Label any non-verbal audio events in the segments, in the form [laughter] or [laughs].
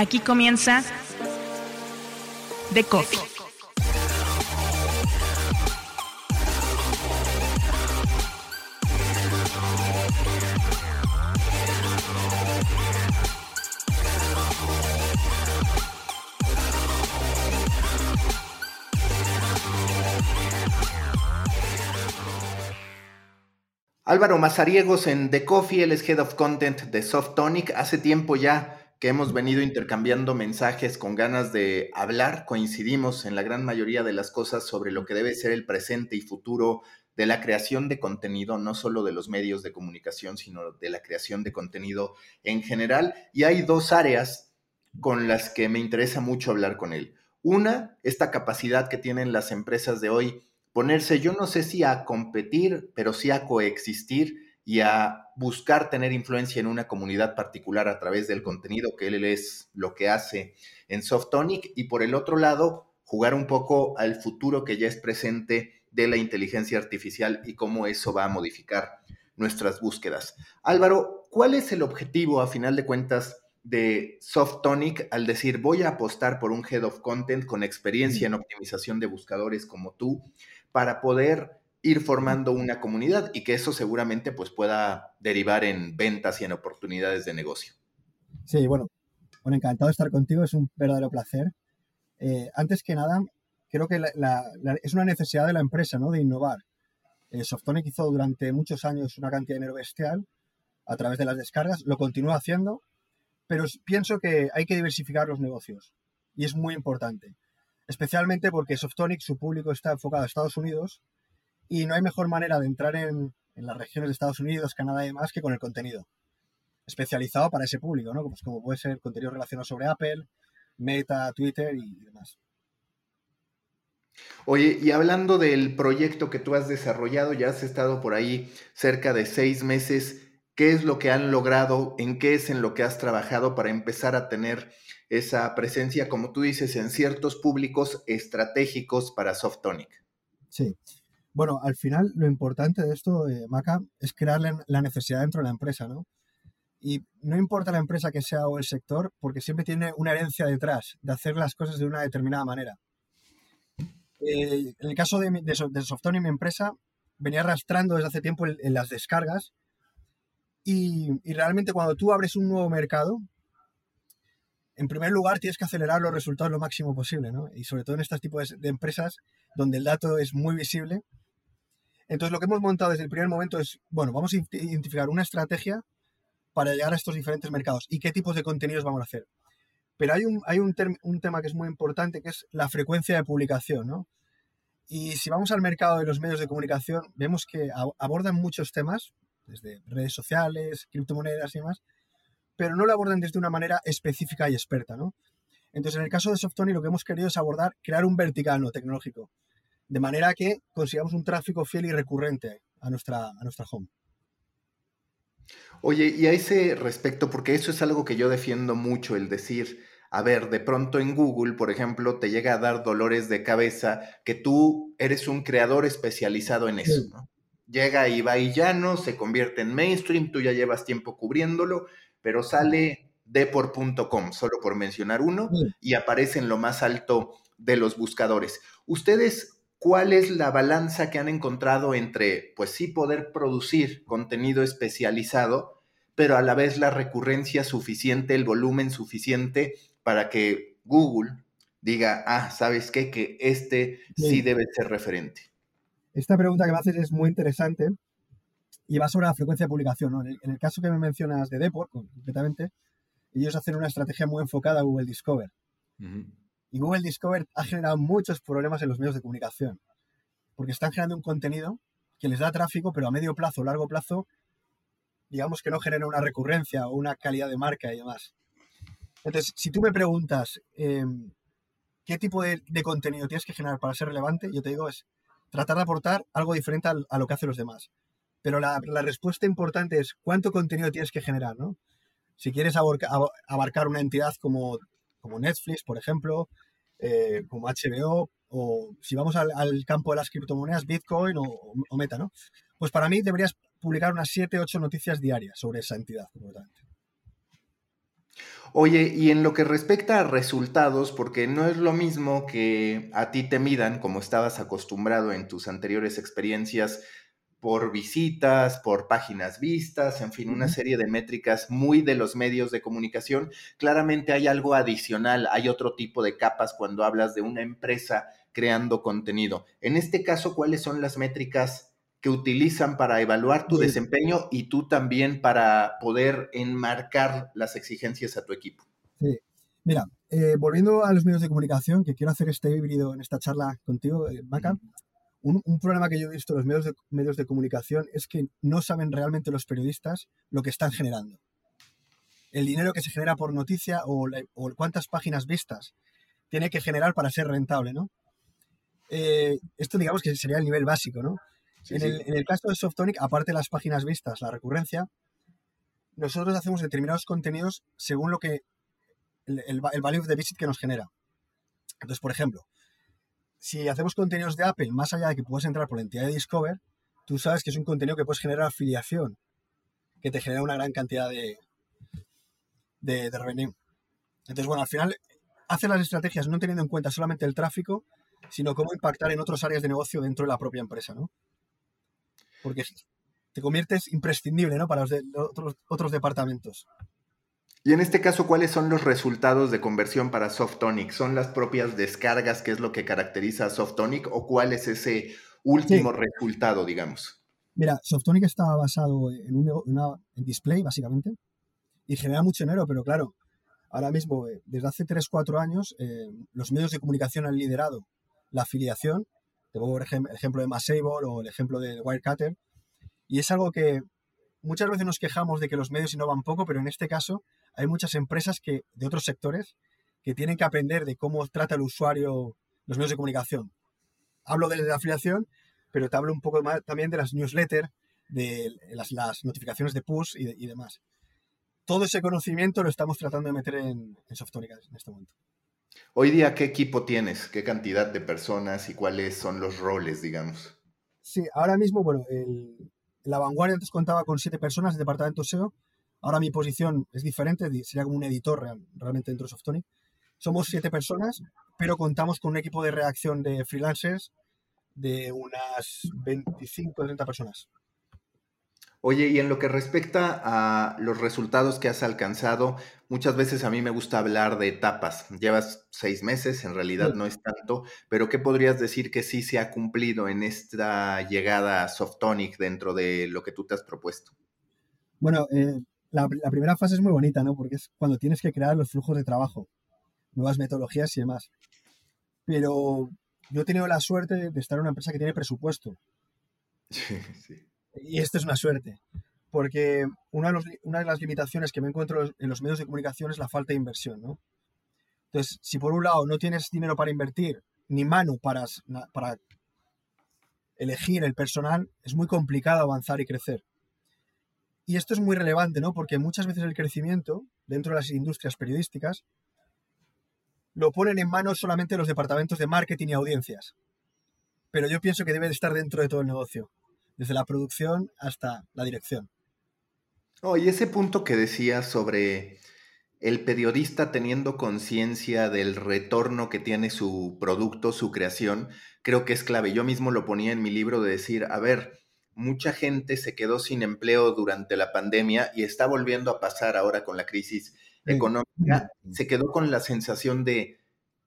Aquí comienza The Coffee. Álvaro Mazariegos en The Coffee, él es Head of Content de Softonic. Hace tiempo ya que hemos venido intercambiando mensajes con ganas de hablar, coincidimos en la gran mayoría de las cosas sobre lo que debe ser el presente y futuro de la creación de contenido, no solo de los medios de comunicación, sino de la creación de contenido en general. Y hay dos áreas con las que me interesa mucho hablar con él. Una, esta capacidad que tienen las empresas de hoy ponerse, yo no sé si a competir, pero sí a coexistir y a buscar tener influencia en una comunidad particular a través del contenido que él es lo que hace en Softonic y por el otro lado, jugar un poco al futuro que ya es presente de la inteligencia artificial y cómo eso va a modificar nuestras búsquedas. Álvaro, ¿cuál es el objetivo a final de cuentas de Softonic al decir voy a apostar por un head of content con experiencia en optimización de buscadores como tú para poder ir formando una comunidad y que eso seguramente pues pueda derivar en ventas y en oportunidades de negocio. Sí, bueno, bueno encantado de estar contigo, es un verdadero placer. Eh, antes que nada, creo que es una necesidad de la empresa, ¿no? De innovar. Eh, Softonic hizo durante muchos años una cantidad de dinero bestial a través de las descargas, lo continúa haciendo, pero pienso que hay que diversificar los negocios y es muy importante especialmente porque Softonic, su público está enfocado a Estados Unidos y no hay mejor manera de entrar en, las regiones de Estados Unidos, Canadá y demás que con el contenido especializado para ese público, ¿no? Pues como puede ser contenido relacionado sobre Apple, Meta, Twitter y demás. Oye, y hablando del proyecto que tú has desarrollado, ya has estado por ahí cerca de seis meses. ¿Qué es lo que han logrado? ¿En qué es en lo que has trabajado para empezar a tener esa presencia, como tú dices, en ciertos públicos estratégicos para Softonic. Sí. Bueno, al final lo importante de esto, eh, Maca, es crear la necesidad dentro de la empresa, ¿no? Y no importa la empresa que sea o el sector, porque siempre tiene una herencia detrás de hacer las cosas de una determinada manera. Eh, en el caso de, de, Softonic, mi empresa venía arrastrando desde hace tiempo en, las descargas y, y, realmente cuando tú abres un nuevo mercado, en primer lugar, tienes que acelerar los resultados lo máximo posible, ¿no? Y sobre todo en estos tipos de empresas donde el dato es muy visible. Entonces, lo que hemos montado desde el primer momento es, bueno, vamos a identificar una estrategia para llegar a estos diferentes mercados y qué tipos de contenidos vamos a hacer. Pero hay un, hay un, tema que es muy importante, que es la frecuencia de publicación, ¿no? Y si vamos al mercado de los medios de comunicación, vemos que abordan muchos temas, desde redes sociales, criptomonedas y demás, pero no lo abordan desde una manera específica y experta, ¿no? Entonces, en el caso de Softony, lo que hemos querido es abordar, crear un vertical no tecnológico, de manera que consigamos un tráfico fiel y recurrente a nuestra, a nuestra home. Oye, y a ese respecto, porque eso es algo que yo defiendo mucho, el decir, a ver, de pronto en Google, por ejemplo, te llega a dar dolores de cabeza que tú eres un creador especializado en eso, ¿no? Llega Ibai Llano, se convierte en mainstream, tú ya llevas tiempo cubriéndolo, pero sale depor.com, solo por mencionar uno, y aparece en lo más alto de los buscadores. ¿Ustedes cuál es la balanza que han encontrado entre, pues sí, poder producir contenido especializado, pero a la vez la recurrencia suficiente, el volumen suficiente para que Google diga, ah, ¿sabes qué? Que este sí, debe ser referente. Esta pregunta que me haces es muy interesante y va sobre la frecuencia de publicación. En, el, caso que me mencionas de Deport, completamente, ellos hacen una estrategia muy enfocada a Google Discover. Y Google Discover ha generado muchos problemas en los medios de comunicación, porque están generando un contenido que les da tráfico, pero a medio plazo largo plazo, digamos que no genera una recurrencia o una calidad de marca y demás. Entonces, si tú me preguntas em, qué tipo de, contenido tienes que generar para ser relevante, yo te digo es tratar de aportar algo diferente a lo que hacen los demás. Pero la, respuesta importante es cuánto contenido tienes que generar, ¿no? Si quieres abarcar una entidad como, como Netflix, por ejemplo, eh, como HBO, o si vamos al, campo de las criptomonedas, Bitcoin o, Meta, ¿no? Pues para mí deberías publicar unas 7, 8 noticias diarias sobre esa entidad, Oye, y en lo que respecta a resultados, porque no es lo mismo que a ti te midan, como estabas acostumbrado en tus anteriores experiencias, por visitas, por páginas vistas, en fin, una serie de métricas muy de los medios de comunicación. Claramente hay algo adicional, hay otro tipo de capas cuando hablas de una empresa creando contenido. En este caso, ¿cuáles son las métricas que utilizan para evaluar tu desempeño y tú también para poder enmarcar las exigencias a tu equipo? Sí. Mira, eh, volviendo a los medios de comunicación, que quiero hacer este híbrido en esta charla contigo, eh, Maca, un, problema que yo he visto en los medios de, medios de comunicación es que no saben realmente los periodistas lo que están generando. El dinero que se genera por noticia o, cuántas páginas vistas tiene que generar para ser rentable, ¿no? Eh, esto digamos que sería el nivel básico, ¿no? en, El, caso de Softonic, aparte de las páginas vistas, la recurrencia, nosotros hacemos determinados contenidos según lo que el, el, el value of the visit que nos genera. Entonces, por ejemplo, si hacemos contenidos de Apple, más allá de que puedas entrar por la entidad de Discover, tú sabes que es un contenido que puedes generar afiliación, que te genera una gran cantidad de, de, revenue. Entonces, bueno, al final hace las estrategias no teniendo en cuenta solamente el tráfico, sino cómo impactar en otras áreas de negocio dentro de la propia empresa, ¿no? Porque te conviertes imprescindible, ¿no? Para los, otros, otros departamentos. Y en este caso, ¿cuáles son los resultados de conversión para Softonic? ¿Son las propias descargas, que es lo que caracteriza a Softonic, o cuál es ese último resultado, digamos? Mira, Softonic está basado en, un, display, básicamente, y genera mucho dinero, pero claro, ahora mismo, eh, desde hace 3-4 años, eh, los medios de comunicación han liderado la afiliación. Te pongo el ejemplo de Masable o el ejemplo de Wirecutter. Y es algo que muchas veces nos quejamos de que los medios innovan poco, pero en este caso hay muchas empresas que, de otros sectores que tienen que aprender de cómo trata el usuario los medios de comunicación. Hablo de la afiliación, pero te hablo un poco más también de las newsletters, de las, notificaciones de push y, demás. Todo ese conocimiento lo estamos tratando de meter en, en en este momento. Hoy día, ¿qué equipo tienes? ¿Qué cantidad de personas y cuáles son los roles, digamos? Sí, ahora mismo, bueno, el, la vanguardia antes contaba con siete personas de departamento SEO. Ahora mi posición es diferente, sería como un editor realmente dentro de Softonic. Somos siete personas, pero contamos con un equipo de reacción de freelancers de unas 25 o 30 personas. Oye, y en lo que respecta a los resultados que has alcanzado, muchas veces a mí me gusta hablar de etapas. Llevas seis meses, en realidad no es tanto, pero ¿qué podrías decir que sí se ha cumplido en esta llegada a Softonic dentro de lo que tú te has propuesto? Bueno, eh, la, primera fase es muy bonita, ¿no? Porque es cuando tienes que crear los flujos de trabajo, nuevas metodologías y demás. Pero yo he tenido la suerte de estar en una empresa que tiene presupuesto. [laughs] Sí, sí. Y esto es una suerte, porque una de, las limitaciones que me encuentro en los medios de comunicación es la falta de inversión, ¿no? Entonces, si por un lado no tienes dinero para invertir, ni mano para, para elegir el personal, es muy complicado avanzar y crecer. Y esto es muy relevante, ¿no? Porque muchas veces el crecimiento dentro de las industrias periodísticas lo ponen en manos solamente los departamentos de marketing y audiencias. Pero yo pienso que debe de estar dentro de todo el negocio desde la producción hasta la dirección. Oh, y ese punto que decías sobre el periodista teniendo conciencia del retorno que tiene su producto, su creación, creo que es clave. Yo mismo lo ponía en mi libro de decir, a ver, mucha gente se quedó sin empleo durante la pandemia y está volviendo a pasar ahora con la crisis económica, se quedó con la sensación de,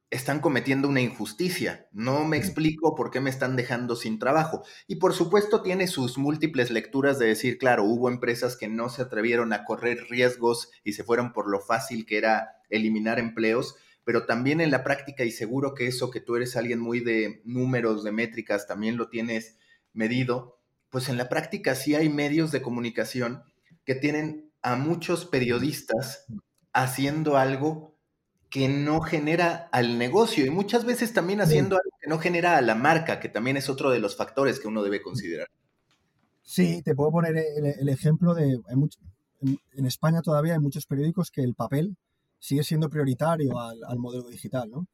están cometiendo una injusticia. No me explico por qué me están dejando sin trabajo. Y por supuesto tiene sus múltiples lecturas de decir, claro, hubo empresas que no se atrevieron a correr riesgos y se fueron por lo fácil que era eliminar empleos, pero también en la práctica, y seguro que eso que tú eres alguien muy de números, de métricas, también lo tienes medido, pues en la práctica sí hay medios de comunicación que tienen a muchos periodistas haciendo algo que no genera al negocio y muchas veces también haciendo algo que no genera a la marca, que también es otro de los factores que uno debe considerar. Sí, te puedo poner el, ejemplo de, en, España todavía hay muchos periódicos que el papel sigue siendo prioritario al, modelo digital, ¿no?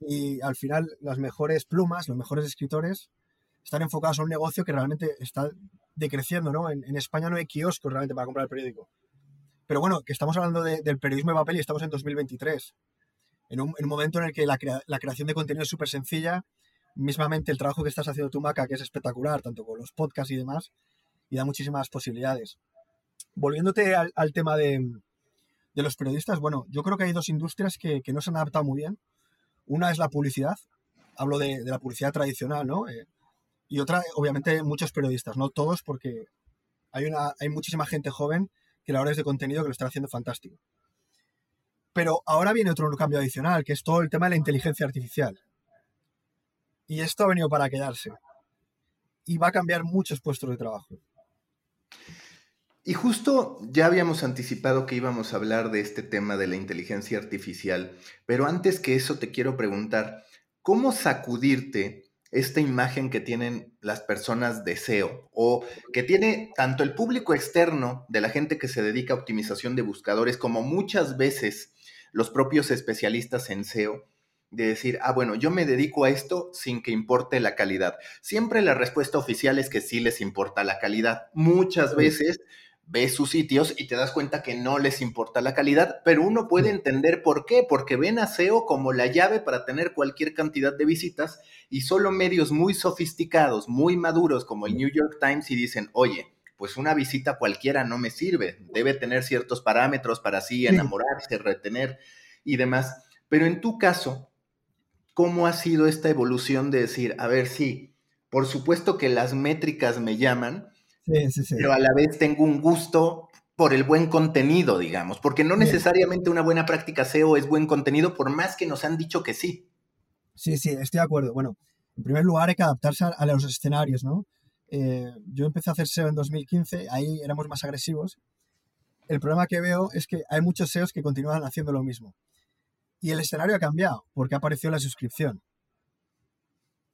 Y al final las mejores plumas, los mejores escritores están enfocados a un negocio que realmente está decreciendo, ¿no? En, en España no hay kioscos realmente para comprar el periódico Pero bueno, que estamos hablando del periodismo de papel y estamos en 2023. En un, momento en el que la, la creación de contenido es súper sencilla, mismamente el trabajo que estás haciendo tú, Maca, que es espectacular, tanto con los podcasts y demás, y da muchísimas posibilidades. Volviéndote al, tema de, los periodistas, bueno, yo creo que hay dos industrias que, no se han adaptado muy bien. Una es la publicidad, hablo de, la publicidad tradicional, ¿no? Eh, y otra, obviamente, muchos periodistas, no todos, porque hay, una, hay muchísima gente joven que la hora es de contenido que lo están haciendo fantástico. Pero ahora viene otro cambio adicional, que es todo el tema de la inteligencia artificial. Y esto ha venido para quedarse. Y va a cambiar muchos puestos de trabajo. Y justo ya habíamos anticipado que íbamos a hablar de este tema de la inteligencia artificial, pero antes que eso te quiero preguntar, ¿cómo sacudirte esta imagen que tienen las personas de SEO o que tiene tanto el público externo de la gente que se dedica a optimización de buscadores como muchas veces los propios especialistas en SEO? de decir, ah, bueno, yo me dedico a esto sin que importe la calidad. Siempre la respuesta oficial es que sí les importa la calidad. Muchas veces ves sus sitios y te das cuenta que no les importa la calidad, pero uno puede entender por qué, porque ven a SEO como la llave para tener cualquier cantidad de visitas y solo medios muy sofisticados, muy maduros como el New York Times y dicen, oye, pues una visita cualquiera no me sirve, debe tener ciertos parámetros para así enamorarse, retener y demás. Pero en tu caso, ¿cómo ha sido esta evolución de decir, a ver, sí, por supuesto que las métricas me llaman, pero a la vez tengo un gusto por el buen contenido, digamos, porque no necesariamente una buena práctica SEO es buen contenido, por más que nos han dicho que sí. Sí, sí, estoy de acuerdo. Bueno, en primer lugar hay que adaptarse a, los escenarios, ¿no? Eh, yo empecé a hacer SEO en 2015, ahí éramos más agresivos. El problema que veo es que hay muchos SEOs que continúan haciendo lo mismo. Y el escenario ha cambiado, porque ha aparecido la suscripción.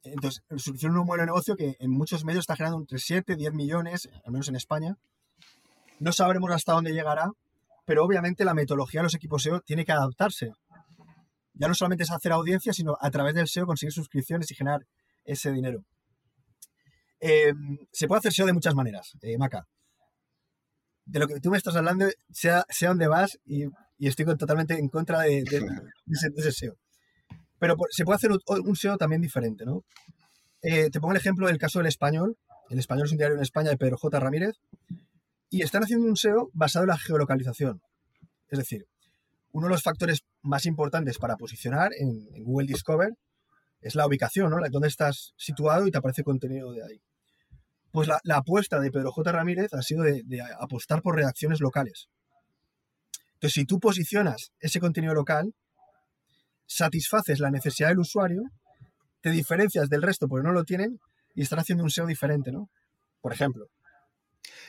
Entonces, es un de negocio que en muchos medios está generando entre 7, 10 millones, al menos en España. No sabremos hasta dónde llegará, pero obviamente la metodología de los equipos SEO tiene que adaptarse. Ya no solamente es hacer audiencia, sino a través del SEO conseguir suscripciones y generar ese dinero. Eh, se puede hacer SEO de muchas maneras, eh, Maca. De lo que tú me estás hablando, sea, sea donde vas, y, estoy totalmente en contra de, ese SEO. Pero se puede hacer un SEO también diferente, ¿no? Eh, te pongo el ejemplo del caso del español. El español es un diario en España de Pedro J. Ramírez. Y están haciendo un SEO basado en la geolocalización. Es decir, uno de los factores más importantes para posicionar en, Google Discover es la ubicación, ¿no? Dónde estás situado y te aparece contenido de ahí. Pues la, apuesta de Pedro J. Ramírez ha sido de, de, apostar por redacciones locales. Entonces, si tú posicionas ese contenido local, satisfaces la necesidad del usuario, te diferencias del resto porque no lo tienen y están haciendo un SEO diferente, ¿no? Por ejemplo.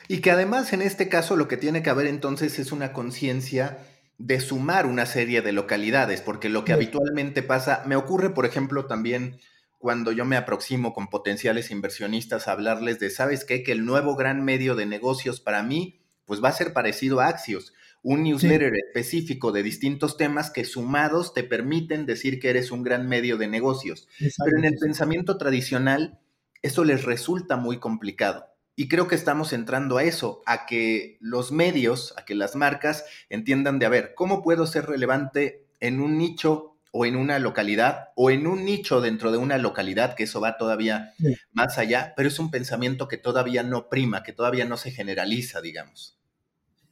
Y que además en este caso lo que tiene que haber entonces es una conciencia de sumar una serie de localidades, porque lo que habitualmente pasa, me ocurre, por ejemplo, también cuando yo me aproximo con potenciales inversionistas a hablarles de, ¿sabes qué? Que el nuevo gran medio de negocios para mí, pues va a ser parecido a Axios un newsletter específico de distintos temas que sumados te permiten decir que eres un gran medio de negocios. Pero en el pensamiento tradicional eso les resulta muy complicado. Y creo que estamos entrando a eso, a que los medios, a que las marcas entiendan de, a ver, ¿cómo puedo ser relevante en un nicho o en una localidad o en un nicho dentro de una localidad, que eso va todavía más allá, pero es un pensamiento que todavía no prima, que todavía no se generaliza, digamos.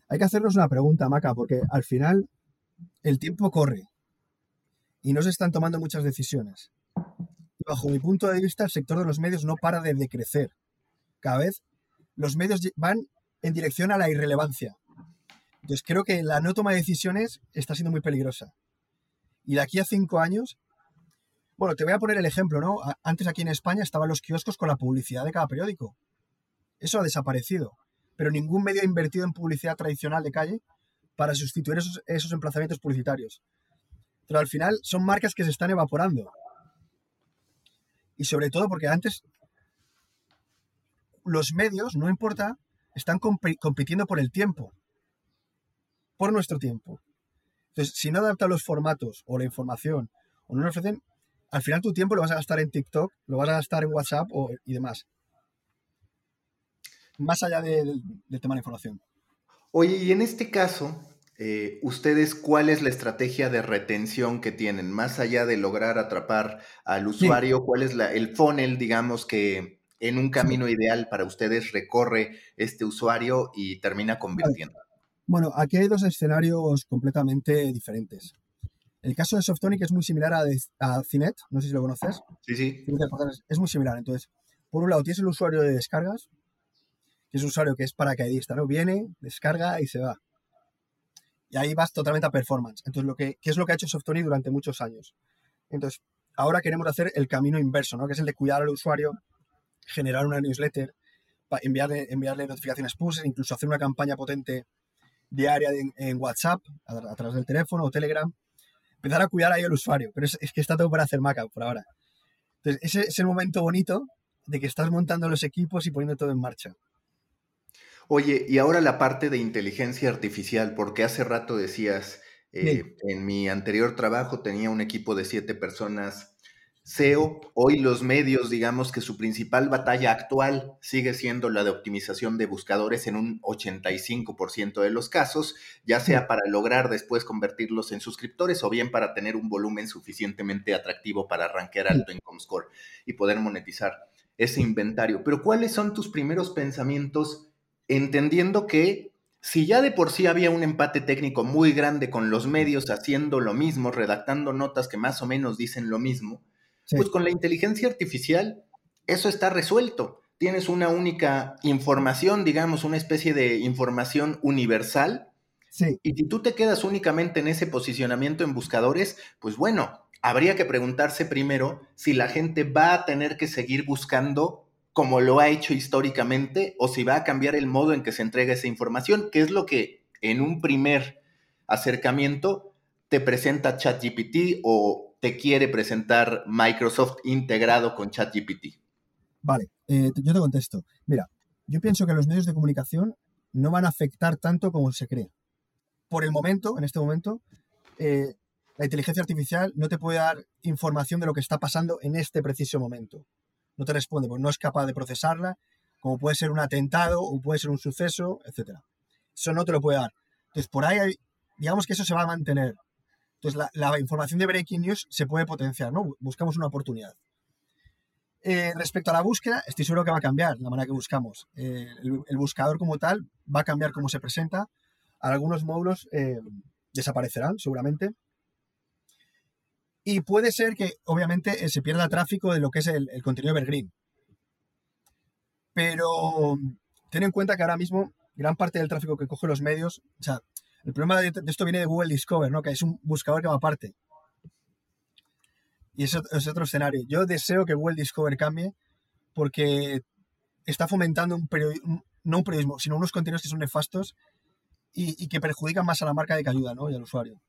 Hay que hacernos una pregunta, Maca, porque al final el tiempo corre y no se están tomando muchas decisiones. bajo mi punto de vista, el sector de los medios no para de decrecer. Cada vez los medios van en dirección a la irrelevancia. Entonces creo que la no toma de decisiones está siendo muy peligrosa. Y de aquí a cinco años, bueno, te voy a poner el ejemplo, ¿no? Antes aquí en España estaban los kioscos con la publicidad de cada periódico. Eso ha desaparecido pero ningún medio ha invertido en publicidad tradicional de calle para sustituir esos, emplazamientos publicitarios. Pero al final son marcas que se están evaporando. Y sobre todo porque antes los medios, no importa, están compitiendo por el tiempo, por nuestro tiempo. Entonces, si no adaptan los formatos o la información o no lo ofrecen, al final tu tiempo lo vas a gastar en TikTok, lo vas a gastar en WhatsApp y demás más allá del tema de información. Oye, y en este caso, eh, ustedes, ¿cuál es la estrategia de retención que tienen? Más allá de lograr atrapar al usuario, ¿cuál es la, el funnel, digamos, que en un camino ideal para ustedes recorre este usuario y termina convirtiendo? Bueno, aquí hay dos escenarios completamente diferentes. El caso de Softonic es muy similar a, a Cinet, no sé si lo conoces. Sí, sí. Es muy similar. Entonces, por un lado, tienes el usuario de descargas, es un usuario que es paracaidista, ¿no? Viene, descarga y se va. Y ahí vas totalmente a performance. Entonces, lo ¿qué es lo que ha hecho Softonic durante muchos años? Entonces, ahora queremos hacer el camino inverso, ¿no? Que es el de cuidar al usuario, generar una newsletter, enviarle, enviarle notificaciones push, incluso hacer una campaña potente diaria en, WhatsApp, a, través del teléfono o Telegram, empezar a cuidar ahí al usuario. Pero es, que está todo para hacer Maca por ahora. Entonces, ese es el momento bonito de que estás montando los equipos y poniendo todo en marcha. Oye, y ahora la parte de inteligencia artificial, porque hace rato decías, eh, en mi anterior trabajo tenía un equipo de siete personas SEO, hoy los medios, digamos que su principal batalla actual sigue siendo la de optimización de buscadores en un 85% de los casos, ya sea para lograr después convertirlos en suscriptores o bien para tener un volumen suficientemente atractivo para arranquear alto en Comscore y poder monetizar ese inventario. Pero ¿cuáles son tus primeros pensamientos entendiendo que si ya de por sí había un empate técnico muy grande con los medios haciendo lo mismo, redactando notas que más o menos dicen lo mismo, pues con la inteligencia artificial eso está resuelto. Tienes una única información, digamos, una especie de información universal. Y si tú te quedas únicamente en ese posicionamiento en buscadores, pues bueno, habría que preguntarse primero si la gente va a tener que seguir buscando como lo ha hecho históricamente o si va a cambiar el modo en que se entrega esa información, que es lo que en un primer acercamiento te presenta ChatGPT o te quiere presentar Microsoft integrado con ChatGPT? Vale, eh, yo te contesto. Mira, yo pienso que los medios de comunicación no van a afectar tanto como se cree. Por el momento, en este momento, eh, la inteligencia artificial no te puede dar información de lo que está pasando en este preciso momento. No te responde, porque no es capaz de procesarla, como puede ser un atentado o puede ser un suceso, etc. Eso no te lo puede dar. Entonces, por ahí, digamos que eso se va a mantener. Entonces, la, información de Breaking News se puede potenciar, ¿no? Buscamos una oportunidad. Eh, respecto a la búsqueda, estoy seguro que va a cambiar la manera que buscamos. Eh, el, buscador como tal va a cambiar cómo se presenta. Algunos módulos eh, desaparecerán, seguramente. Y puede ser que, obviamente, se pierda tráfico de lo que es el, contenido evergreen. Pero ten en cuenta que ahora mismo gran parte del tráfico que coge los medios, o sea, el problema de, esto viene de Google Discover, ¿no? Que es un buscador que va aparte. Y eso es otro escenario. Yo deseo que Google Discover cambie porque está fomentando un periodismo, no un periodismo, sino unos contenidos que son nefastos y, que perjudican más a la marca de que ayuda, ¿no? Y al usuario.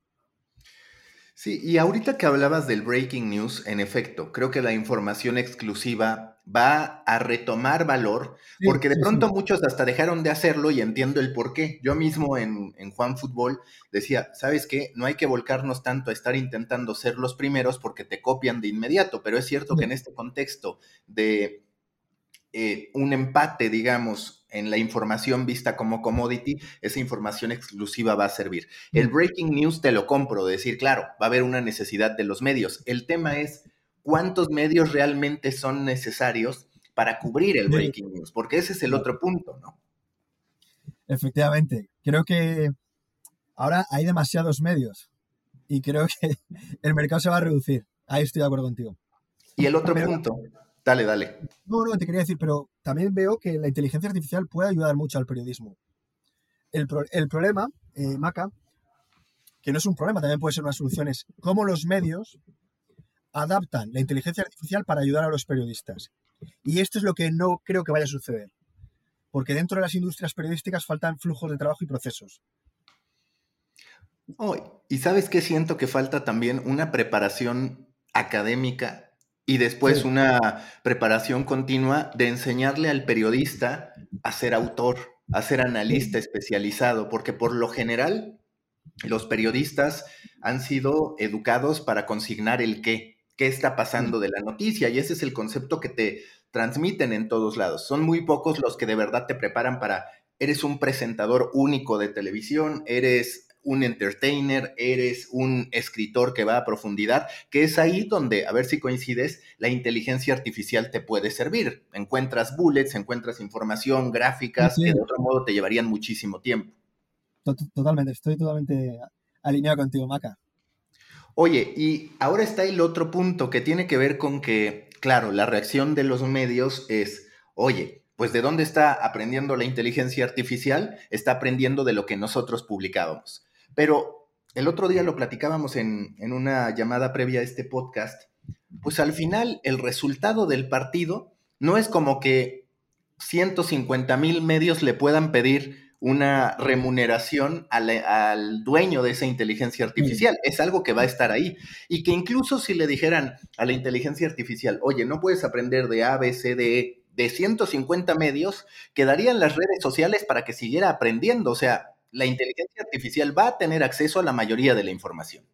Sí, y ahorita que hablabas del breaking news, en efecto, creo que la información exclusiva va a retomar valor, porque de pronto muchos hasta dejaron de hacerlo y entiendo el por qué. Yo mismo en, Juan Fútbol decía, ¿sabes qué? No hay que volcarnos tanto a estar intentando ser los primeros porque te copian de inmediato, pero es cierto que en este contexto de eh, un empate, digamos, en la información vista como commodity, esa información exclusiva va a servir. El breaking news te lo compro, decir, claro, va a haber una necesidad de los medios. El tema es cuántos medios realmente son necesarios para cubrir el breaking news, porque ese es el otro punto, ¿no? Efectivamente, creo que ahora hay demasiados medios y creo que [laughs] el mercado se va a reducir. Ahí estoy de acuerdo contigo. Y el otro punto, Dale, dale. No, no, te quería decir, pero también veo que la inteligencia artificial puede ayudar mucho al periodismo. El, problema, eh, Maca, que no es un problema, también puede ser una solución, es cómo los medios adaptan la inteligencia artificial para ayudar a los periodistas. Y esto es lo que no creo que vaya a suceder. Porque dentro de las industrias periodísticas faltan flujos de trabajo y procesos. Oh, y sabes qué siento que falta también una preparación académica y después una preparación continua de enseñarle al periodista a ser autor, a ser analista especializado, porque por lo general los periodistas han sido educados para consignar el qué, qué está pasando de la noticia, y ese es el concepto que te transmiten en todos lados. Son muy pocos los que de verdad te preparan para eres un presentador único de televisión, eres un entertainer, eres un escritor que va a profundidad, que es ahí donde, a ver si coincides, la inteligencia artificial te puede servir. Encuentras bullets, encuentras información, gráficas, que de otro modo te llevarían muchísimo tiempo. Totalmente, estoy totalmente alineado contigo, Maca. Oye, y ahora está el otro punto que tiene que ver con que, claro, la reacción de los medios es, oye, pues ¿de dónde está aprendiendo la inteligencia artificial? Está aprendiendo de lo que nosotros publicábamos. Pero el otro día lo platicábamos en, una llamada previa a este podcast, pues al final el resultado del partido no es como que 150 mil medios le puedan pedir una remuneración al, dueño de esa inteligencia artificial. Es algo que va a estar ahí. Y que incluso si le dijeran a la inteligencia artificial, oye, no puedes aprender de A, B, C, D, E, de 150 medios, quedarían las redes sociales para que siguiera aprendiendo. O sea, la inteligencia artificial va a tener acceso a la mayoría de la información.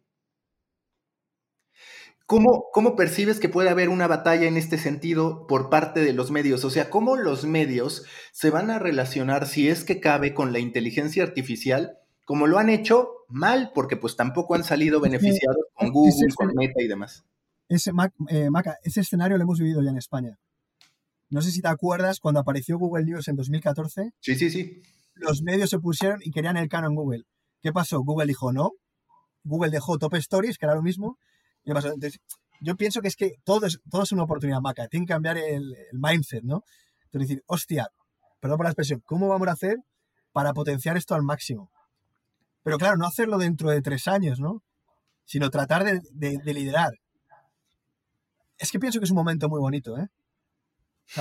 ¿Cómo, ¿Cómo, percibes que puede haber una batalla en este sentido por parte de los medios? O sea, ¿cómo los medios se van a relacionar, si es que cabe, con la inteligencia artificial, como lo han hecho mal, porque pues tampoco han salido beneficiados con Google, con Meta y demás? Ese, eh, Maca, ese escenario lo hemos vivido ya en España. No sé si te acuerdas cuando apareció Google News en 2014. Sí, sí, sí los medios se pusieron y querían el canon Google. ¿Qué pasó? Google dijo no. Google dejó Top Stories, que era lo mismo. Y pasó? Entonces, yo pienso que es que todo es, todo es una oportunidad, Maca. Tiene que cambiar el, mindset, ¿no? Entonces, decir, hostia, perdón por la expresión, ¿cómo vamos a hacer para potenciar esto al máximo? Pero claro, no hacerlo dentro de tres años, ¿no? Sino tratar de, de liderar. Es que pienso que es un momento muy bonito, ¿eh?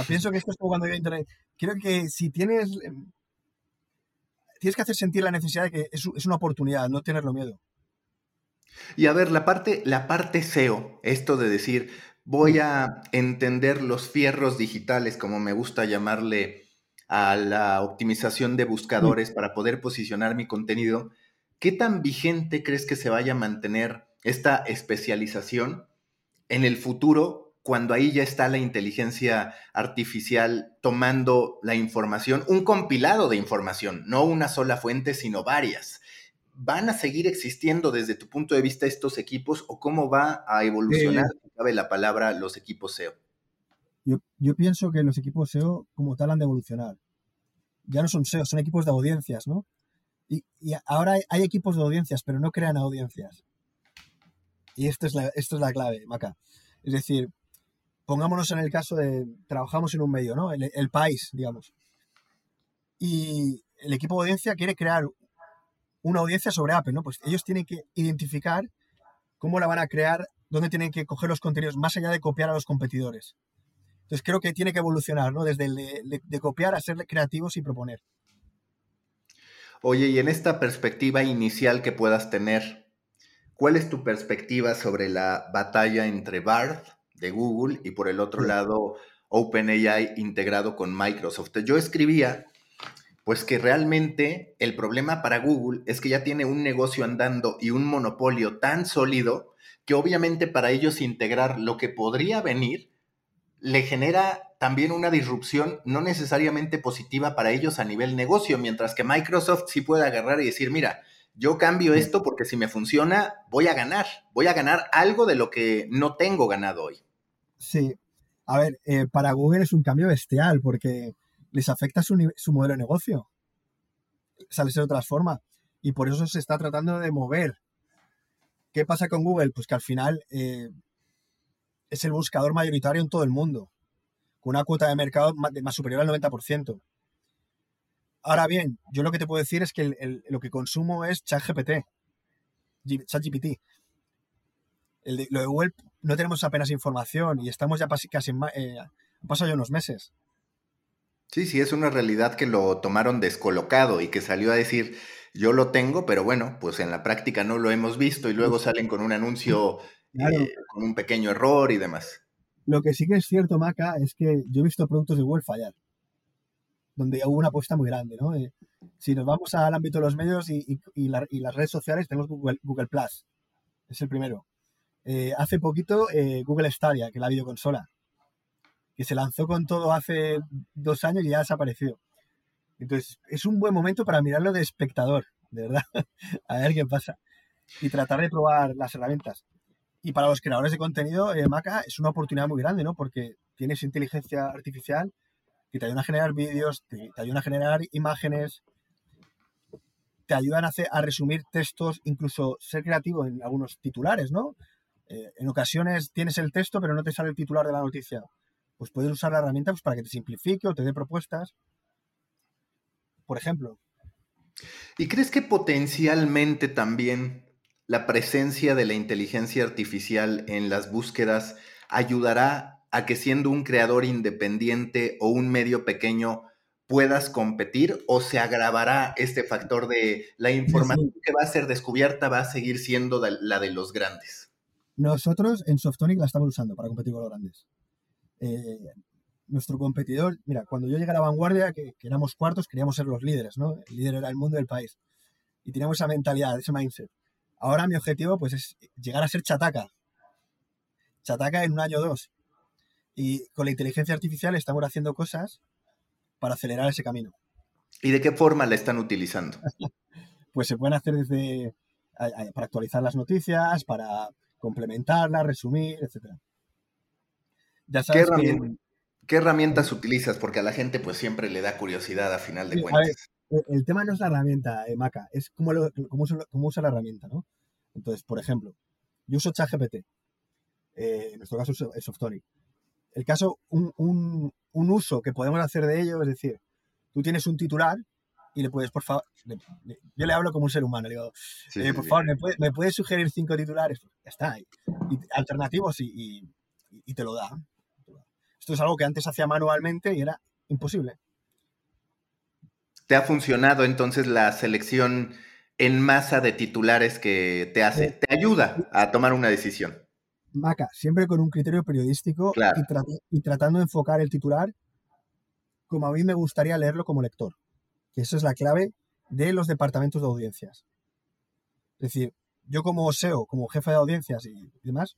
Pienso que esto es como cuando yo Internet. Creo que si tienes tienes que hacer sentir la necesidad de que es, una oportunidad, no tenerlo miedo. Y a ver, la parte, la parte SEO, esto de decir, voy a entender los fierros digitales, como me gusta llamarle a la optimización de buscadores para poder posicionar mi contenido, ¿qué tan vigente crees que se vaya a mantener esta especialización en el futuro cuando ahí ya está la inteligencia artificial tomando la información, un compilado de información, no una sola fuente, sino varias. ¿Van a seguir existiendo desde tu punto de vista estos equipos o cómo va a evolucionar, si cabe la palabra, los equipos SEO? Yo, pienso que los equipos SEO como tal han de evolucionar. Ya no son SEO, son equipos de audiencias, ¿no? Y, ahora hay, equipos de audiencias, pero no crean audiencias. Y esto es la, esto es la clave, Maca. Es decir, pongámonos en el caso de, trabajamos en un medio, ¿no? El, país, digamos. Y el equipo de audiencia quiere crear una audiencia sobre Apple, ¿no? Pues ellos tienen que identificar cómo la van a crear, dónde tienen que coger los contenidos, más allá de copiar a los competidores. Entonces creo que tiene que evolucionar, ¿no? Desde copiar a ser creativos y proponer. Oye, y en esta perspectiva inicial que puedas tener, ¿cuál es tu perspectiva sobre la batalla entre Barth de Google y por el otro lado OpenAI integrado con Microsoft. Yo escribía pues que realmente el problema para Google es que ya tiene un negocio andando y un monopolio tan sólido que obviamente para ellos integrar lo que podría venir le genera también una disrupción no necesariamente positiva para ellos a nivel negocio, mientras que Microsoft sí puede agarrar y decir, mira, yo cambio esto porque si me funciona, voy a ganar, voy a ganar algo de lo que no tengo ganado hoy. Sí. A ver, eh, para Google es un cambio bestial porque les afecta su, modelo de negocio. Sale de otra forma. Y por eso se está tratando de mover. ¿Qué pasa con Google? Pues que al final eh, es el buscador mayoritario en todo el mundo, con una cuota de mercado más, superior al 90%. Ahora bien, yo lo que te puedo decir es que lo que consumo es ChatGPT, ChatGPT. lo de Google no tenemos apenas información y estamos ya casi, eh, han pasado ya unos meses. Sí, sí, es una realidad que lo tomaron descolocado y que salió a decir, yo lo tengo, pero bueno, pues en la práctica no lo hemos visto y luego salen con un anuncio [laughs] eh, con un pequeño error y demás. Lo que sí que es cierto, Maca, es que yo he visto productos de Google fallar, donde hubo una apuesta muy grande, ¿no? Eh, si nos vamos al ámbito de los medios y, las redes sociales, tenemos Google, Google Plus, es el primero. Eh, hace poquito eh, Google Stadia, que es la videoconsola, que se lanzó con todo hace dos años y ya ha desaparecido. Entonces, es un buen momento para mirarlo de espectador, de verdad, [laughs] a ver qué pasa. Y tratar de probar las herramientas. Y para los creadores de contenido, eh, Maca es una oportunidad muy grande, ¿no? Porque tienes inteligencia artificial que te ayuda a generar vídeos, te, te ayuda a generar imágenes, te ayudan a, hacer, a resumir textos, incluso ser creativo en algunos titulares, ¿no? Eh, en ocasiones tienes el texto, pero no te sale el titular de la noticia. Pues puedes usar la herramienta pues, para que te simplifique o te dé propuestas. Por ejemplo. ¿Y crees que potencialmente también la presencia de la inteligencia artificial en las búsquedas ayudará a que siendo un creador independiente o un medio pequeño puedas competir o se agravará este factor de la información que va a ser descubierta va a seguir siendo la de los grandes? Nosotros en Softonic la estamos usando para competir con los grandes. Eh, nuestro competidor, mira, cuando yo llegué a la vanguardia, que, que, éramos cuartos, queríamos ser los líderes, ¿no? El líder era el mundo del país. Y teníamos esa mentalidad, ese mindset. Ahora mi objetivo, pues, es llegar a ser chataca. Chataca en un año o dos. Y con la inteligencia artificial estamos haciendo cosas para acelerar ese camino. ¿Y de qué forma la están utilizando? [laughs] pues se pueden hacer desde para actualizar las noticias, para complementarlas, resumir, etc. Ya sabes ¿Qué, herramientas utilizas? Porque a la gente pues siempre le da curiosidad a final de cuentas. el tema no es la herramienta, eh, Maca, es cómo, cómo, usa, la herramienta, ¿no? Entonces, por ejemplo, yo uso ChatGPT, eh, en nuestro caso es Softonic. El caso, un, un, un uso que podemos hacer de ello, es decir, tú tienes un titular y le puedes, por favor, yo le hablo como un ser humano, le digo, eh, por favor, ¿me puedes, sugerir cinco titulares? Ya está, y, alternativos y, y, te lo da. Esto es algo que antes hacía manualmente y era imposible. ¿Te ha funcionado entonces la selección en masa de titulares que te hace? ¿Te ayuda a tomar una decisión? Maca, siempre con un criterio periodístico y, tratando de enfocar el titular como a mí me gustaría leerlo como lector. Que eso es la clave de los departamentos de audiencias. Es decir, yo como SEO, como jefe de audiencias y demás,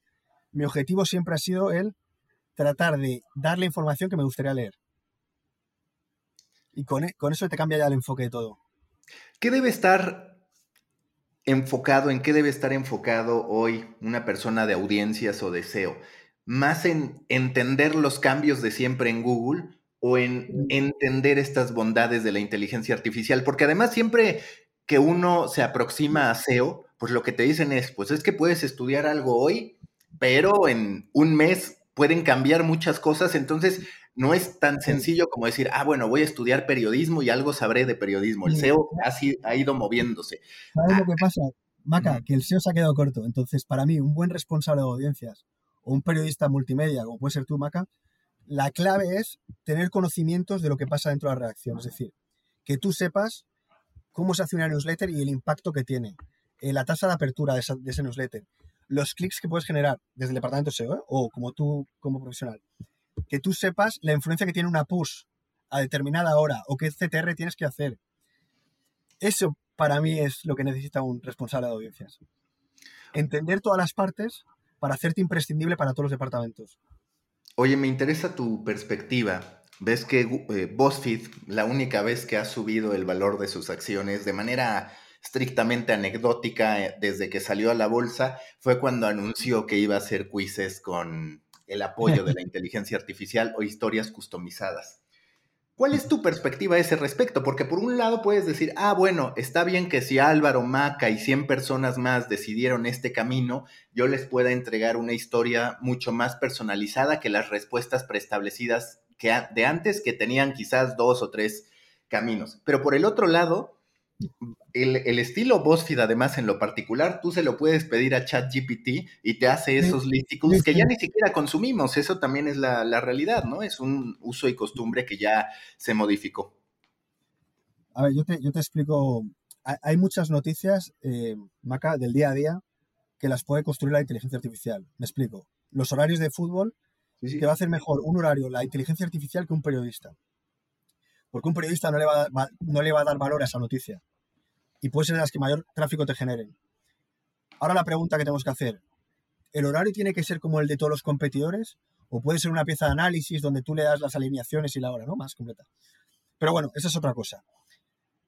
mi objetivo siempre ha sido el tratar de dar la información que me gustaría leer. Y con, e, con eso te cambia ya el enfoque de todo. ¿Qué debe estar enfocado, en qué debe estar enfocado hoy una persona de audiencias o de SEO? ¿Más en entender los cambios de siempre en Google o en entender estas bondades de la inteligencia artificial? Porque además siempre que uno se aproxima a SEO, pues lo que te dicen es, pues es que puedes estudiar algo hoy, pero en un mes pueden cambiar muchas cosas, entonces no es tan sencillo como decir, ah, bueno, voy a estudiar periodismo y algo sabré de periodismo. El SEO ha, ido moviéndose. ¿Sabes lo que pasa, Maca? Que el SEO se ha quedado corto. Entonces, para mí, un buen responsable de audiencias o un periodista multimedia, como puede ser tú, Maca, la clave es tener conocimientos de lo que pasa dentro de la redacción. Es decir, que tú sepas cómo se hace una newsletter y el impacto que tiene, eh, la tasa de apertura de, ese newsletter, los clics que puedes generar desde el departamento SEO ¿eh? o como tú como profesional que tú sepas la influencia que tiene una push a determinada hora o qué CTR tienes que hacer. Eso para mí es lo que necesita un responsable de audiencias. Entender todas las partes para hacerte imprescindible para todos los departamentos. Oye, me interesa tu perspectiva. Ves que eh, BuzzFeed, la única vez que ha subido el valor de sus acciones de manera estrictamente anecdótica eh, desde que salió a la bolsa, fue cuando anunció que iba a hacer quizzes con el apoyo de la [laughs] inteligencia artificial o historias customizadas. ¿Cuál es tu perspectiva a ese respecto? Porque por un lado puedes decir, ah, bueno, está bien que si Álvaro, Maca y 100 personas más decidieron este camino, yo les pueda entregar una historia mucho más personalizada que las respuestas preestablecidas que de antes, que tenían quizás dos o tres caminos. Pero por el otro lado, el, estilo BuzzFeed, además, en lo particular, tú se lo puedes pedir a ChatGPT y te hace esos listicles que ya ni siquiera consumimos. Eso también es la, realidad, ¿no? Es un uso y costumbre que ya se modificó. A ver, yo te, explico. Hay muchas noticias, eh, Maca, del día a día que las puede construir la inteligencia artificial. Me explico. Los horarios de fútbol, que va a hacer mejor un horario la inteligencia artificial que un periodista. Porque un periodista no le va no le va a dar valor a esa noticia y puede ser las que mayor tráfico te generen. Ahora la pregunta que tenemos que hacer, ¿el horario tiene que ser como el de todos los competidores? ¿O puede ser una pieza de análisis donde tú le das las alineaciones y la hora, ¿no? Más completa. Pero bueno, esa es otra cosa.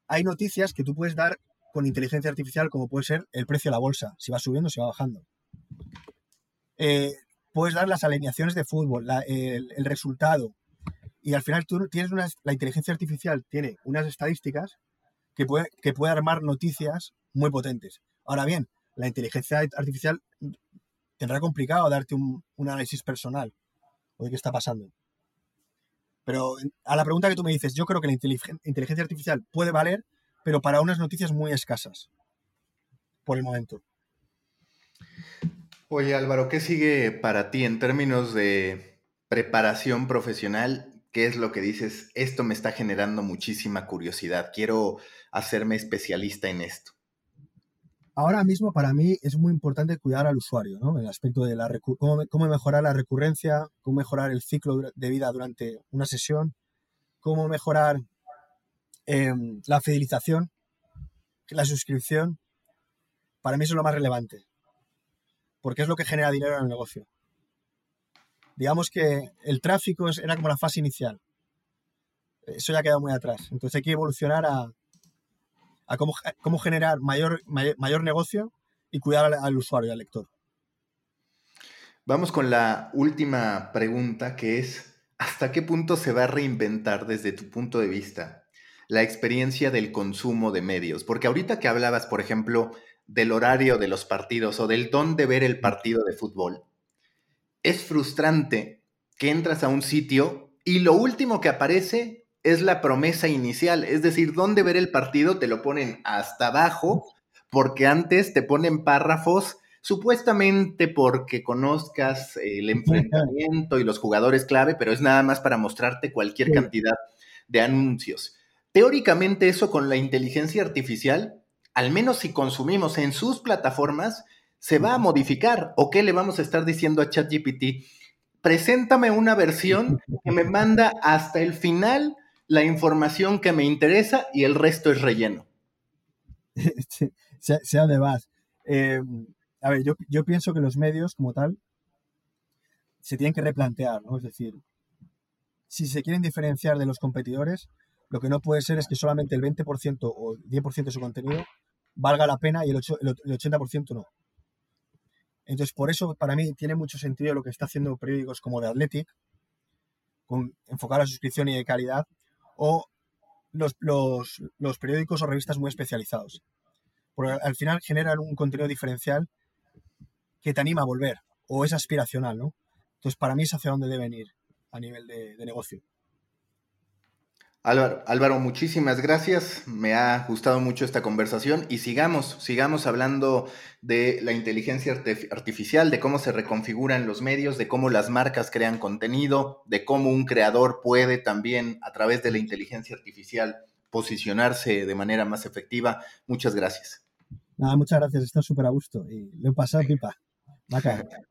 Hay noticias que tú puedes dar con inteligencia artificial, como puede ser el precio de la bolsa, si va subiendo si va bajando. Eh, puedes dar las alineaciones de fútbol, el, resultado. Y al final tú tienes la inteligencia artificial tiene unas estadísticas que puede, que puede armar noticias muy potentes. Ahora bien, la inteligencia artificial tendrá complicado darte un, análisis personal o de qué está pasando. Pero a la pregunta que tú me dices, yo creo que la inteligencia artificial puede valer, pero para unas noticias muy escasas, por el momento. Oye Álvaro, ¿qué sigue para ti en términos de preparación profesional? ¿Qué es lo que dices? Esto me está generando muchísima curiosidad. Quiero hacerme especialista en esto ahora mismo para mí es muy importante cuidar al usuario, ¿no? El aspecto de la cómo, cómo, mejorar la recurrencia, cómo mejorar el ciclo de vida durante una sesión, cómo mejorar em, la fidelización, la suscripción. Para mí eso es lo más relevante, porque es lo que genera dinero en el negocio. Digamos que el tráfico era como la fase inicial. Eso ya ha quedado muy atrás. Entonces hay que evolucionar a, cómo, generar mayor, mayor, negocio y cuidar al, usuario, al lector. Vamos con la última pregunta que es, ¿hasta qué punto se va a reinventar desde tu punto de vista la experiencia del consumo de medios? Porque ahorita que hablabas, por ejemplo, del horario de los partidos o del don de ver el partido de fútbol, es frustrante que entras a un sitio y lo último que aparece es la promesa inicial, es decir, dónde ver el partido te lo ponen hasta abajo, porque antes te ponen párrafos supuestamente porque conozcas el enfrentamiento y los jugadores clave, pero es nada más para mostrarte cualquier cantidad de anuncios. Teóricamente eso con la inteligencia artificial, al menos si consumimos en sus plataformas, se va a modificar. ¿O qué le vamos a estar diciendo a ChatGPT? Preséntame una versión que me manda hasta el final la información que me interesa y el resto es relleno. [laughs] sea, de más. Em, a ver, yo, pienso que los medios como tal se tienen que replantear, ¿no? Es decir, si se quieren diferenciar de los competidores, lo que no puede ser es que solamente el 20% o 10% de su contenido valga la pena y el, 80% no. Entonces, por eso para mí tiene mucho sentido lo que está haciendo periódicos como The Athletic, con enfocar la suscripción y de calidad, o los, los, periódicos o revistas muy especializados. Porque al final generan un contenido diferencial que te anima a volver o es aspiracional, ¿no? Entonces, para mí es hacia dónde deben ir a nivel de negocio. Álvaro, muchísimas gracias. Me ha gustado mucho esta conversación y sigamos, sigamos hablando de la inteligencia artificial, de cómo se reconfiguran los medios, de cómo las marcas crean contenido, de cómo un creador puede también a través de la inteligencia artificial posicionarse de manera más efectiva. Muchas gracias. Nada, muchas gracias. Está súper a gusto y le he pasado pipa. [laughs]